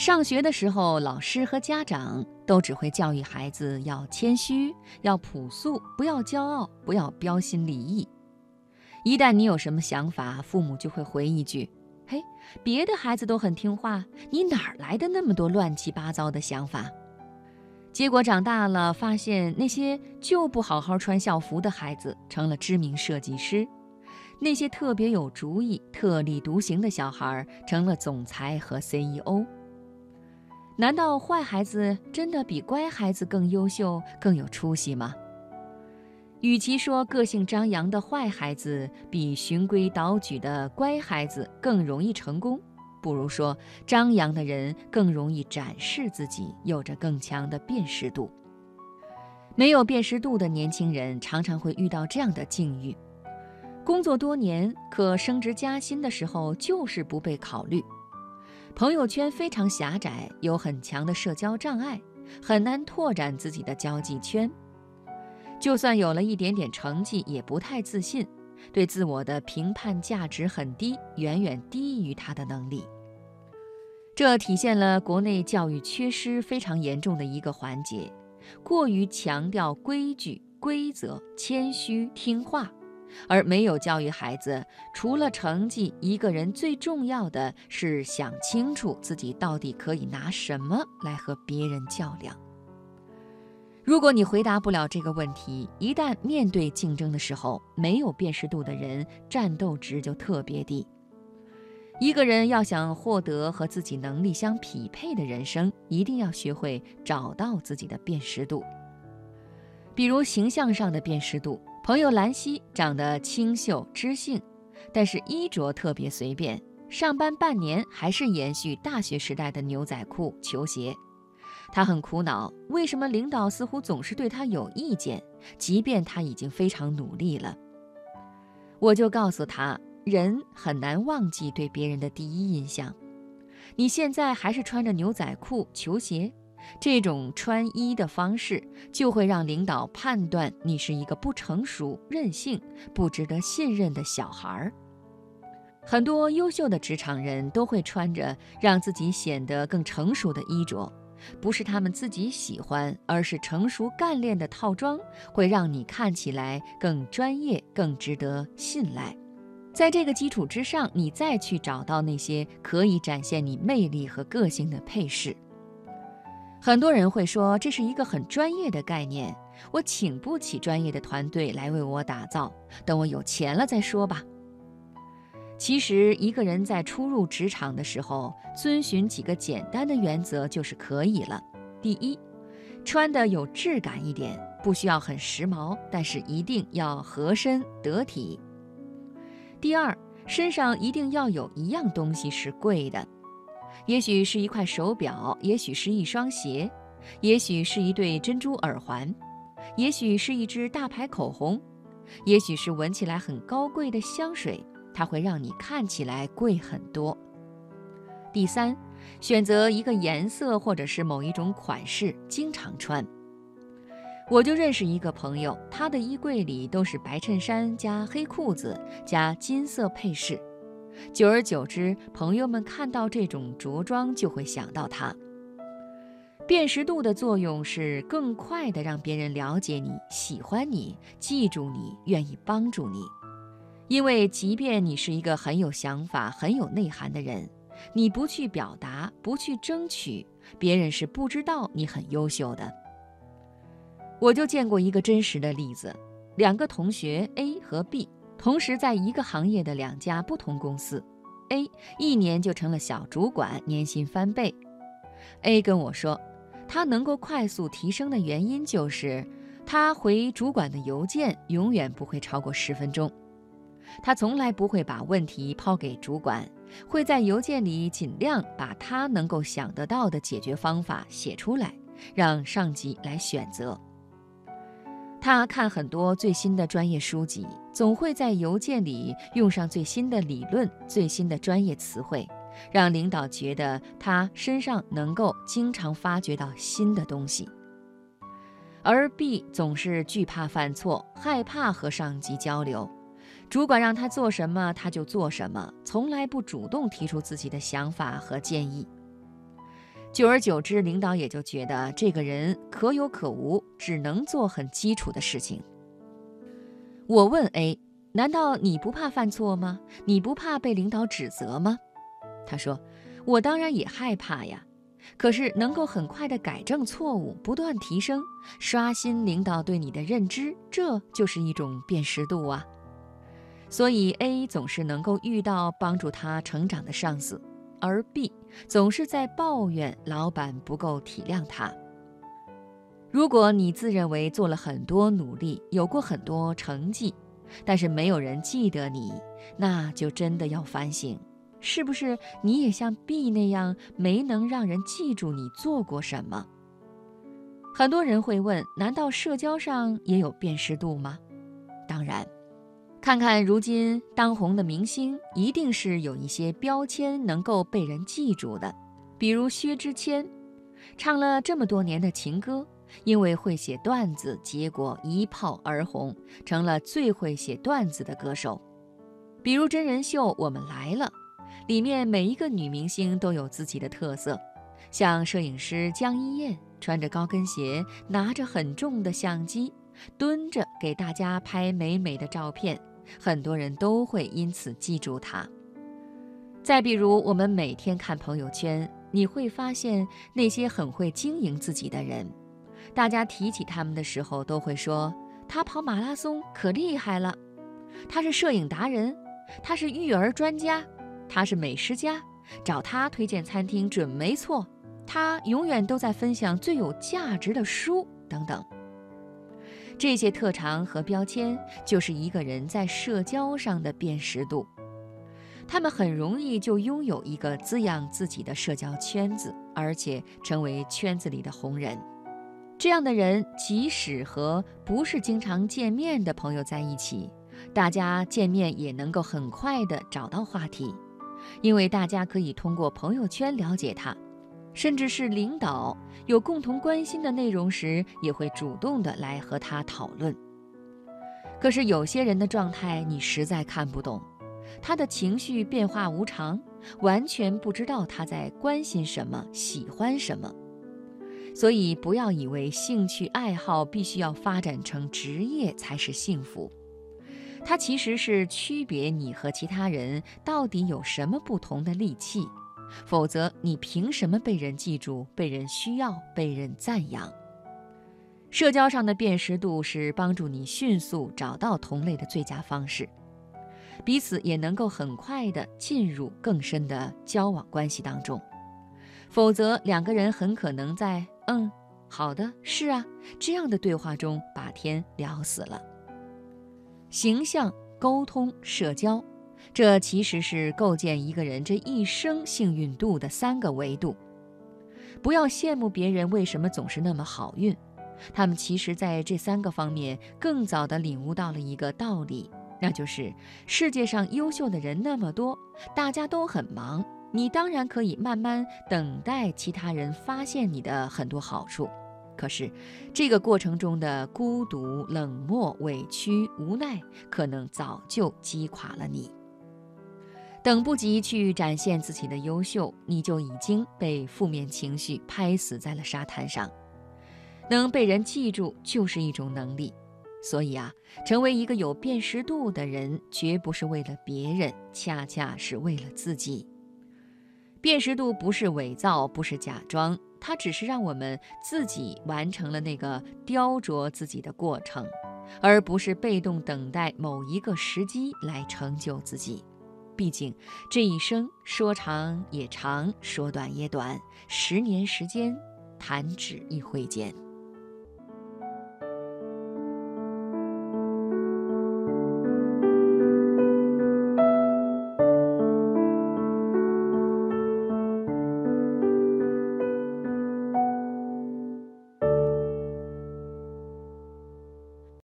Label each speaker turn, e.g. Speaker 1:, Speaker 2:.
Speaker 1: 上学的时候，老师和家长都只会教育孩子要谦虚、要朴素，不要骄傲，不要标新立异。一旦你有什么想法，父母就会回一句：“嘿，别的孩子都很听话，你哪儿来的那么多乱七八糟的想法？”结果长大了，发现那些就不好好穿校服的孩子成了知名设计师，那些特别有主意、特立独行的小孩成了总裁和 CEO。难道坏孩子真的比乖孩子更优秀、更有出息吗？与其说个性张扬的坏孩子比循规蹈矩的乖孩子更容易成功，不如说张扬的人更容易展示自己，有着更强的辨识度。没有辨识度的年轻人常常会遇到这样的境遇：工作多年，可升职加薪的时候就是不被考虑。朋友圈非常狭窄，有很强的社交障碍，很难拓展自己的交际圈。就算有了一点点成绩，也不太自信，对自我的评判价值很低，远远低于他的能力。这体现了国内教育缺失非常严重的一个环节：过于强调规矩、规则、谦虚、听话。而没有教育孩子，除了成绩，一个人最重要的是想清楚自己到底可以拿什么来和别人较量。如果你回答不了这个问题，一旦面对竞争的时候，没有辨识度的人，战斗值就特别低。一个人要想获得和自己能力相匹配的人生，一定要学会找到自己的辨识度，比如形象上的辨识度。朋友兰溪长得清秀知性，但是衣着特别随便。上班半年还是延续大学时代的牛仔裤、球鞋。他很苦恼，为什么领导似乎总是对他有意见，即便他已经非常努力了。我就告诉他，人很难忘记对别人的第一印象。你现在还是穿着牛仔裤、球鞋。这种穿衣的方式就会让领导判断你是一个不成熟、任性、不值得信任的小孩儿。很多优秀的职场人都会穿着让自己显得更成熟的衣着，不是他们自己喜欢，而是成熟干练的套装会让你看起来更专业、更值得信赖。在这个基础之上，你再去找到那些可以展现你魅力和个性的配饰。很多人会说这是一个很专业的概念，我请不起专业的团队来为我打造，等我有钱了再说吧。其实，一个人在初入职场的时候，遵循几个简单的原则就是可以了。第一，穿的有质感一点，不需要很时髦，但是一定要合身得体。第二，身上一定要有一样东西是贵的。也许是一块手表，也许是一双鞋，也许是一对珍珠耳环，也许是一支大牌口红，也许是闻起来很高贵的香水，它会让你看起来贵很多。第三，选择一个颜色或者是某一种款式，经常穿。我就认识一个朋友，他的衣柜里都是白衬衫加黑裤子加金色配饰。久而久之，朋友们看到这种着装就会想到他。辨识度的作用是更快地让别人了解你、喜欢你、记住你、愿意帮助你。因为即便你是一个很有想法、很有内涵的人，你不去表达、不去争取，别人是不知道你很优秀的。我就见过一个真实的例子：两个同学 A 和 B。同时，在一个行业的两家不同公司，A 一年就成了小主管，年薪翻倍。A 跟我说，他能够快速提升的原因就是，他回主管的邮件永远不会超过十分钟。他从来不会把问题抛给主管，会在邮件里尽量把他能够想得到的解决方法写出来，让上级来选择。他看很多最新的专业书籍，总会在邮件里用上最新的理论、最新的专业词汇，让领导觉得他身上能够经常发掘到新的东西。而 B 总是惧怕犯错，害怕和上级交流，主管让他做什么他就做什么，从来不主动提出自己的想法和建议。久而久之，领导也就觉得这个人可有可无，只能做很基础的事情。我问 A：“ 难道你不怕犯错吗？你不怕被领导指责吗？”他说：“我当然也害怕呀，可是能够很快地改正错误，不断提升，刷新领导对你的认知，这就是一种辨识度啊。所以 A 总是能够遇到帮助他成长的上司。”而 B 总是在抱怨老板不够体谅他。如果你自认为做了很多努力，有过很多成绩，但是没有人记得你，那就真的要反省，是不是你也像 B 那样没能让人记住你做过什么？很多人会问：难道社交上也有辨识度吗？当然。看看如今当红的明星，一定是有一些标签能够被人记住的。比如薛之谦，唱了这么多年的情歌，因为会写段子，结果一炮而红，成了最会写段子的歌手。比如真人秀《我们来了》，里面每一个女明星都有自己的特色，像摄影师江一燕，穿着高跟鞋，拿着很重的相机，蹲着给大家拍美美的照片。很多人都会因此记住他。再比如，我们每天看朋友圈，你会发现那些很会经营自己的人，大家提起他们的时候，都会说他跑马拉松可厉害了，他是摄影达人，他是育儿专家，他是美食家，找他推荐餐厅准没错，他永远都在分享最有价值的书等等。这些特长和标签就是一个人在社交上的辨识度，他们很容易就拥有一个滋养自己的社交圈子，而且成为圈子里的红人。这样的人，即使和不是经常见面的朋友在一起，大家见面也能够很快的找到话题，因为大家可以通过朋友圈了解他。甚至是领导有共同关心的内容时，也会主动的来和他讨论。可是有些人的状态你实在看不懂，他的情绪变化无常，完全不知道他在关心什么、喜欢什么。所以不要以为兴趣爱好必须要发展成职业才是幸福，它其实是区别你和其他人到底有什么不同的利器。否则，你凭什么被人记住、被人需要、被人赞扬？社交上的辨识度是帮助你迅速找到同类的最佳方式，彼此也能够很快地进入更深的交往关系当中。否则，两个人很可能在“嗯，好的，是啊”这样的对话中把天聊死了。形象、沟通、社交。这其实是构建一个人这一生幸运度的三个维度。不要羡慕别人为什么总是那么好运，他们其实在这三个方面更早地领悟到了一个道理，那就是世界上优秀的人那么多，大家都很忙，你当然可以慢慢等待其他人发现你的很多好处。可是，这个过程中的孤独、冷漠、委屈、无奈，可能早就击垮了你。等不及去展现自己的优秀，你就已经被负面情绪拍死在了沙滩上。能被人记住就是一种能力，所以啊，成为一个有辨识度的人，绝不是为了别人，恰恰是为了自己。辨识度不是伪造，不是假装，它只是让我们自己完成了那个雕琢自己的过程，而不是被动等待某一个时机来成就自己。毕竟，这一生说长也长，说短也短，十年时间，弹指一挥间。